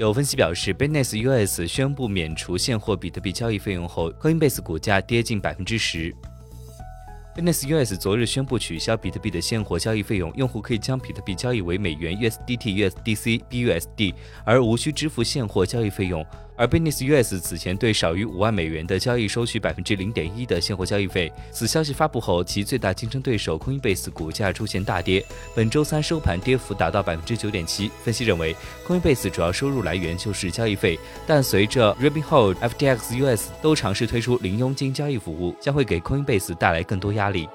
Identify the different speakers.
Speaker 1: 有分析表示，Binance US 宣布免除现货比特币交易费用后，Coinbase 股价跌近百分之十。Binance US 昨日宣布取消比特币的现货交易费用，用户可以将比特币交易为美元、USDT、USDC、BUSD，而无需支付现货交易费用。而 Binance US 此前对少于五万美元的交易收取百分之零点一的现货交易费。此消息发布后，其最大竞争对手 Coinbase 股价出现大跌，本周三收盘跌幅达到百分之九点七。分析认为，Coinbase 主要收入来源就是交易费，但随着 Robinhood、FTX US 都尝试推出零佣金交易服务，将会给 Coinbase 带来更多压家里